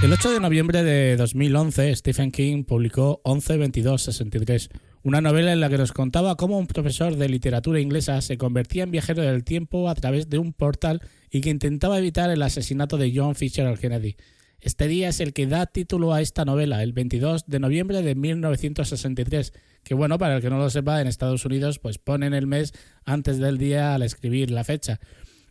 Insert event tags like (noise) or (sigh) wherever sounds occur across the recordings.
El 8 de noviembre de 2011, Stephen King publicó 11-22-63, una novela en la que nos contaba cómo un profesor de literatura inglesa se convertía en viajero del tiempo a través de un portal y que intentaba evitar el asesinato de John Fitzgerald Kennedy. Este día es el que da título a esta novela, el 22 de noviembre de 1963, que bueno, para el que no lo sepa, en Estados Unidos pues ponen el mes antes del día al escribir la fecha.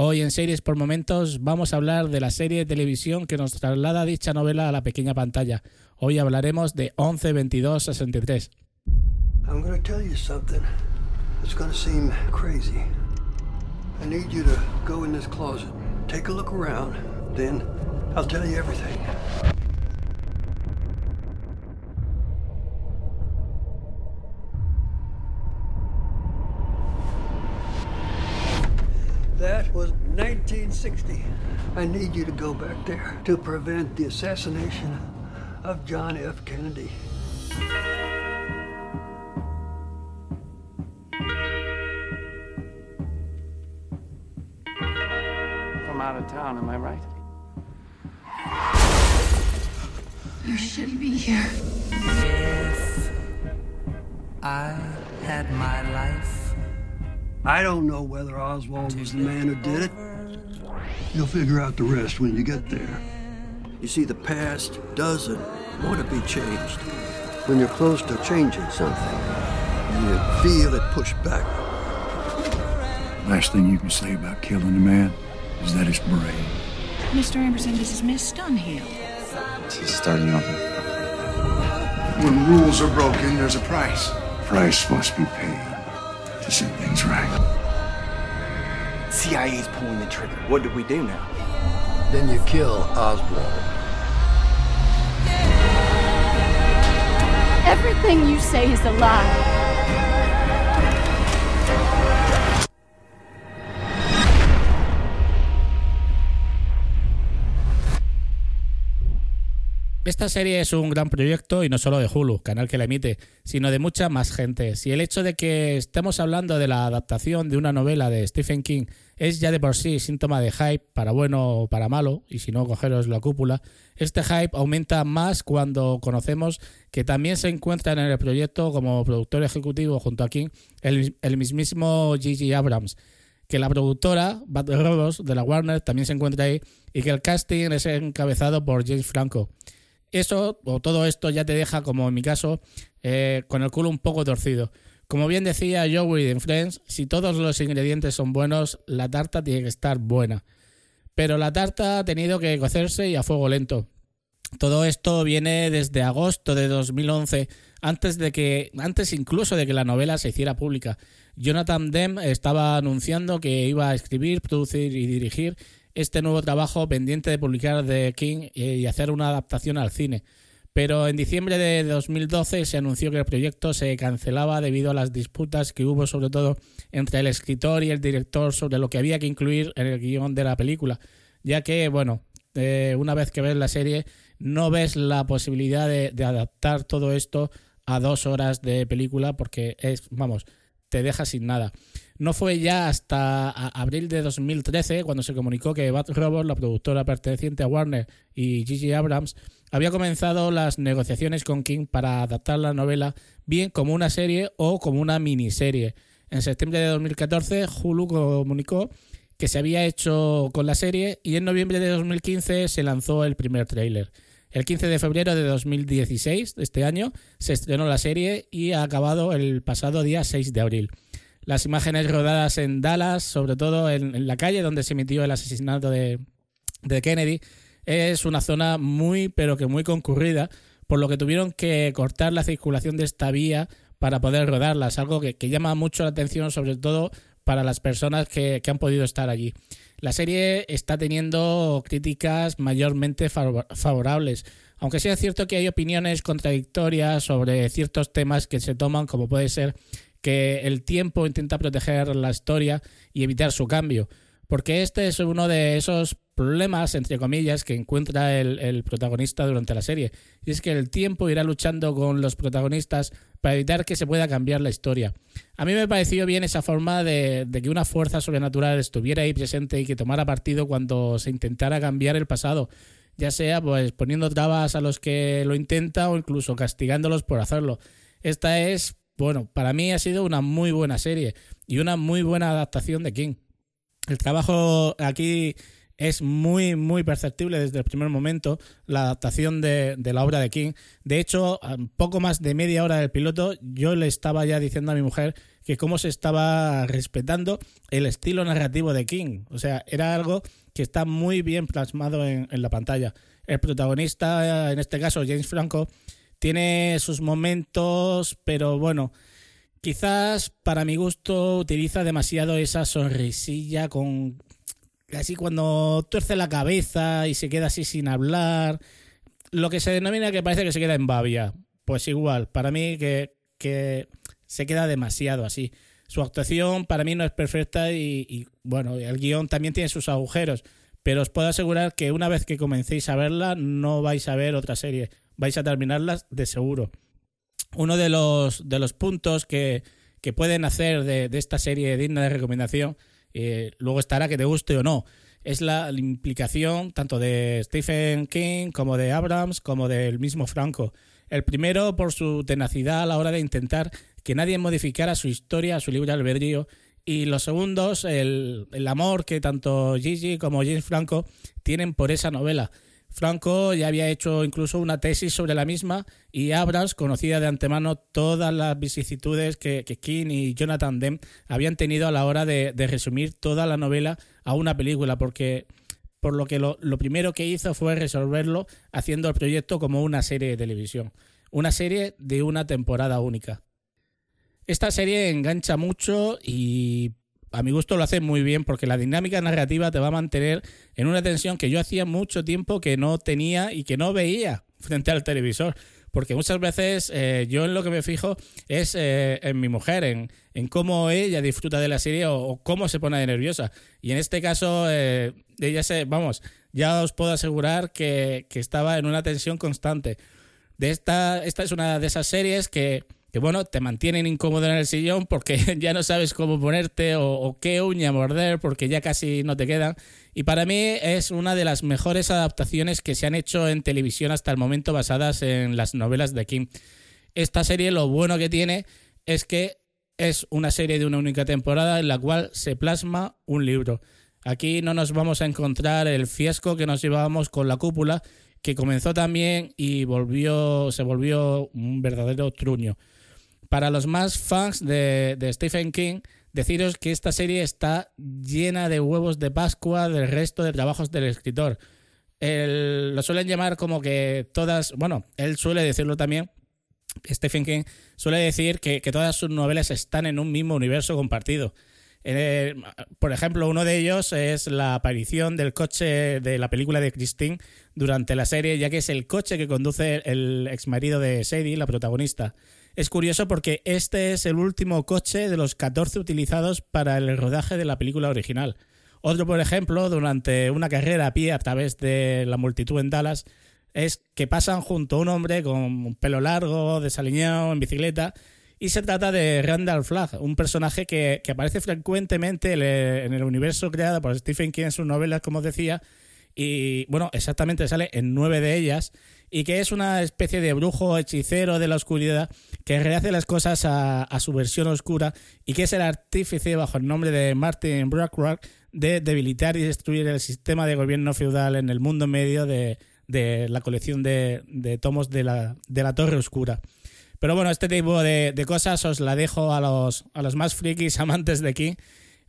Hoy en Series por Momentos vamos a hablar de la serie de televisión que nos traslada dicha novela a la pequeña pantalla. Hoy hablaremos de 11 22 63. I'm going to tell you something. It's going to seem crazy. I need you to go in this closet, take a look around, then I'll tell you everything. 1960. I need you to go back there to prevent the assassination of John F. Kennedy. From out of town, am I right? You shouldn't be here. If I had my life, I don't know whether Oswald was the man who did it. You'll figure out the rest when you get there. You see, the past doesn't want to be changed. When you're close to changing something, you feel it push back. Last thing you can say about killing a man is that it's brave. Mr. Emerson, this is Miss Dunhill. She's starting over. When rules are broken, there's a price. Price must be paid to set things right. CIA's pulling the trigger. What do we do now? Then you kill Oswald. Everything you say is a lie. Esta serie es un gran proyecto y no solo de Hulu, canal que la emite, sino de mucha más gente. Si el hecho de que estemos hablando de la adaptación de una novela de Stephen King es ya de por sí síntoma de hype, para bueno o para malo, y si no, cogeros la cúpula, este hype aumenta más cuando conocemos que también se encuentra en el proyecto como productor ejecutivo junto a King el, mismísimo Gigi Abrams que la productora Bad Robots de la Warner también se encuentra ahí y que el casting es encabezado por James Franco. Eso o todo esto ya te deja, como en mi caso, eh, con el culo un poco torcido. Como bien decía Joey en Friends, si todos los ingredientes son buenos, la tarta tiene que estar buena. Pero la tarta ha tenido que cocerse y a fuego lento. Todo esto viene desde agosto de 2011, antes de que, antes incluso de que la novela se hiciera pública. Jonathan Demme estaba anunciando que iba a escribir, producir y dirigir este nuevo trabajo pendiente de publicar de King y hacer una adaptación al cine. Pero en diciembre de 2012 se anunció que el proyecto se cancelaba debido a las disputas que hubo sobre todo entre el escritor y el director sobre lo que había que incluir en el guion de la película, ya que, bueno, eh, una vez que ves la serie no ves la posibilidad de, de adaptar todo esto a dos horas de película porque es, vamos, te deja sin nada. No fue ya hasta abril de 2013 cuando se comunicó que Bad Robot, la productora perteneciente a Warner y Gigi Abrams, había comenzado las negociaciones con King para adaptar la novela bien como una serie o como una miniserie. En septiembre de 2014, Hulu comunicó que se había hecho con la serie y en noviembre de 2015 se lanzó el primer tráiler. El 15 de febrero de 2016, de este año, se estrenó la serie y ha acabado el pasado día 6 de abril. Las imágenes rodadas en Dallas, sobre todo en, la calle donde se emitió el asesinato de, de Kennedy, es una zona muy, pero que muy concurrida, por lo que tuvieron que cortar la circulación de esta vía para poder rodarlas, algo que, que llama mucho la atención, sobre todo para las personas que, que han podido estar allí. La serie está teniendo críticas mayormente favorables, aunque sea cierto que hay opiniones contradictorias sobre ciertos temas que se toman, como puede ser que el tiempo intenta proteger la historia y evitar su cambio. Porque este es uno de esos problemas, entre comillas, que encuentra el, protagonista durante la serie. Y es que el tiempo irá luchando con los protagonistas para evitar que se pueda cambiar la historia. A mí me pareció bien esa forma de, que una fuerza sobrenatural estuviera ahí presente y que tomara partido cuando se intentara cambiar el pasado, ya sea pues poniendo trabas a los que lo intentan o incluso castigándolos por hacerlo. Esta es, bueno, para mí ha sido una muy buena serie y una muy buena adaptación de King. El trabajo aquí es muy, muy perceptible desde el primer momento, la adaptación de, la obra de King. De hecho, poco más de media hora del piloto, yo le estaba ya diciendo a mi mujer que cómo se estaba respetando el estilo narrativo de King. O sea, era algo que está muy bien plasmado en la pantalla. El protagonista, en este caso James Franco, tiene sus momentos, pero bueno, Quizás para mi gusto utiliza demasiado esa sonrisilla con así cuando tuerce la cabeza y se queda así sin hablar. Lo que se denomina que parece que se queda en babia. Pues igual, para mí que, que se queda demasiado así. Su actuación para mí no es perfecta y, y, bueno, el guion también tiene sus agujeros. Pero os puedo asegurar que una vez que comencéis a verla, no vais a ver otra serie. Vais a terminarlas de seguro uno de los, de los puntos que, que pueden hacer de, esta serie digna de recomendación, eh, luego estará que te guste o no, es la, la, implicación tanto de Stephen King como de Abrams como del mismo Franco. El primero por su tenacidad a la hora de intentar que nadie modificara su historia, su libre albedrío, y los segundos, el, el amor que tanto Gigi como James Franco tienen por esa novela. Franco ya había hecho incluso una tesis sobre la misma y Abrams conocía de antemano todas las vicisitudes que, que King y Jonathan Demme habían tenido a la hora de, de, resumir toda la novela a una película, porque por lo que lo, lo primero que hizo fue resolverlo haciendo el proyecto como una serie de televisión, una serie de una temporada única. Esta serie engancha mucho y a mi gusto lo hace muy bien porque la dinámica narrativa te va a mantener en una tensión que yo hacía mucho tiempo que no tenía y que no veía (laughs) frente al televisor. Porque muchas veces eh, yo en lo que me fijo es eh, en mi mujer, en, en, cómo ella disfruta de la serie o, cómo se pone nerviosa. Y en este caso, eh, ella se, vamos, ya os puedo asegurar que, que estaba en una tensión constante. De esta, esta es una de esas series que que bueno, te mantienen incómodo en el sillón porque (laughs) ya no sabes cómo ponerte o, qué uña morder porque ya casi no te quedan. Y para mí es una de las mejores adaptaciones que se han hecho en televisión hasta el momento basadas en las novelas de Kim. Esta serie lo bueno que tiene es que es una serie de una única temporada en la cual se plasma un libro. Aquí no nos vamos a encontrar el fiasco que nos llevábamos con la cúpula, que comenzó también y volvió, se volvió un verdadero truño. Para los más fans de, Stephen King, deciros que esta serie está llena de huevos de Pascua del resto de trabajos del escritor. Lo suelen llamar como que todas, bueno, él suele decirlo también, Stephen King suele decir que, todas sus novelas están en un mismo universo compartido. Por ejemplo, uno de ellos es la aparición del coche de la película de Christine durante la serie, ya que es el coche que conduce el exmarido de Sadie, la protagonista. Es curioso porque este es el último coche de los 14 utilizados para el rodaje de la película original. Otro, por ejemplo, durante una carrera a pie a través de la multitud en Dallas, es que pasan junto a un hombre con un pelo largo, desaliñado, en bicicleta, y se trata de Randall Flagg, un personaje que, que aparece frecuentemente en el universo creado por Stephen King en sus novelas, como os decía, y bueno, exactamente sale en nueve de ellas, y que es una especie de brujo hechicero de la oscuridad que rehace las cosas a, su versión oscura y que es el artífice bajo el nombre de Martin Brockrock de debilitar y destruir el sistema de gobierno feudal en el mundo medio de, de la colección de, de tomos de la, de la Torre Oscura. Pero bueno, este tipo de, de, cosas os la dejo a los, a los más frikis (laughs) amantes de aquí.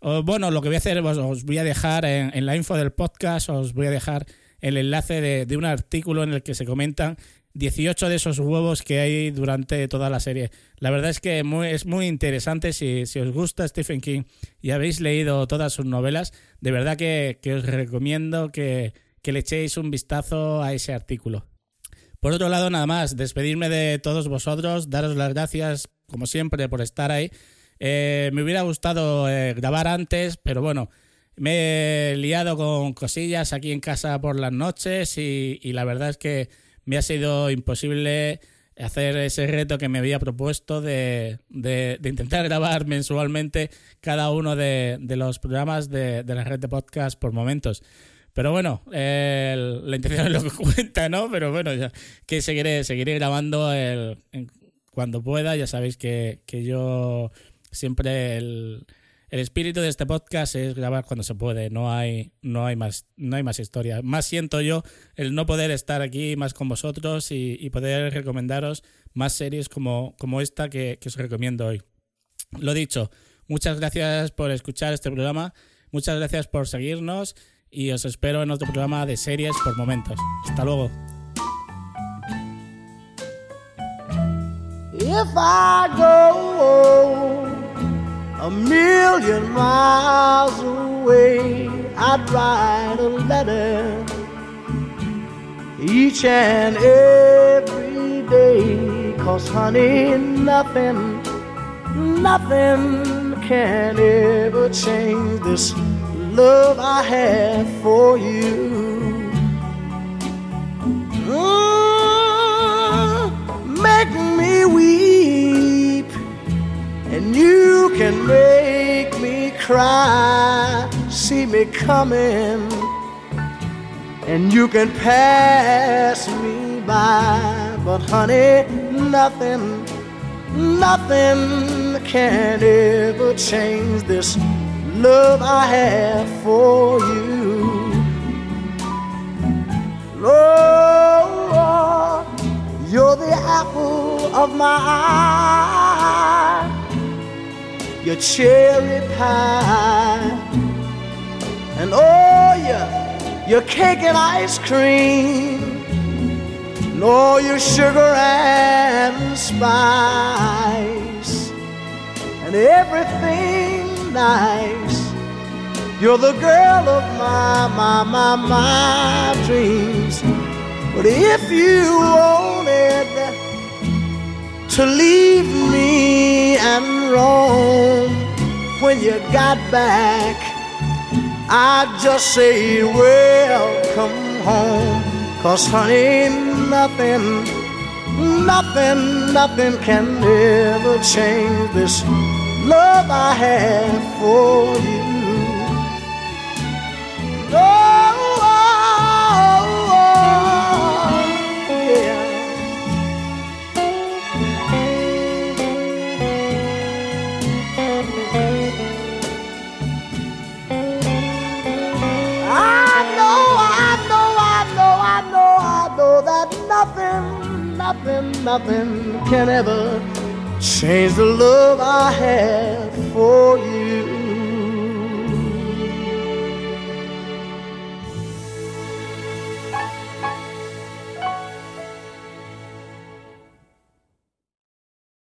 Bueno, lo que voy a hacer, os, os voy a dejar en, en, la info del podcast, os voy a dejar el enlace de, de, un artículo en el que se comentan 18 de esos huevos que hay durante toda la serie. La verdad es que es muy interesante si, si, os gusta Stephen King y habéis leído todas sus novelas, de verdad que, que os recomiendo que, que le echéis un vistazo a ese artículo. Por otro lado, nada más, despedirme de todos vosotros, daros las gracias, como siempre, por estar ahí. Eh, me hubiera gustado eh, grabar antes, pero bueno, me he liado con cosillas aquí en casa por las noches y, la verdad es que me ha sido imposible hacer ese reto que me había propuesto de, intentar (laughs) grabar mensualmente cada uno de, los programas de, la red de podcast por momentos. Pero bueno, la intención es lo que (laughs) cuenta, ¿no? Pero bueno, que seguiré, seguiré grabando cuando pueda. Ya sabéis que, que yo siempre el, el, espíritu de este podcast es grabar cuando se puede. No hay, no hay más, no hay más historia. Más siento yo el no poder estar aquí más con vosotros y, poder recomendaros más series como, como esta que, os recomiendo hoy. Lo dicho, muchas gracias por escuchar este programa. Muchas gracias por seguirnos y os espero en otro programa de series por momentos. Hasta luego. A million miles away, I'd write a letter each and every day. Cause honey, nothing, nothing can ever change this love I have for you. Can make me cry. See me coming, and you can pass me by. But honey, nothing, nothing can ever change this love I have for you. Lord, you're the apple of my eye, your cherry pie, and oh, yeah, your cake and ice cream, and all your sugar and spice, and everything nice. You're the girl of my, my, my, my dreams. But if you wanted to leave me and roam when you got back, I'd just say, Welcome home. Cause, honey, nothing, nothing, nothing can ever change this love I have for you. Nothing, nothing, can ever change the love I have for you.